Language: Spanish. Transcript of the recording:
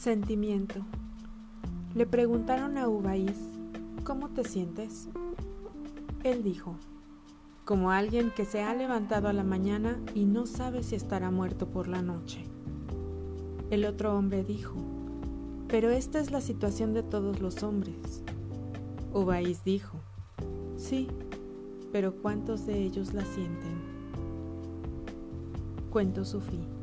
Sentimiento. Le preguntaron a Ubaís, ¿cómo te sientes? Él dijo, como alguien que se ha levantado a la mañana y no sabe si estará muerto por la noche. El otro hombre dijo, pero esta es la situación de todos los hombres. Ubaís dijo, sí, pero ¿cuántos de ellos la sienten? Cuento su fin.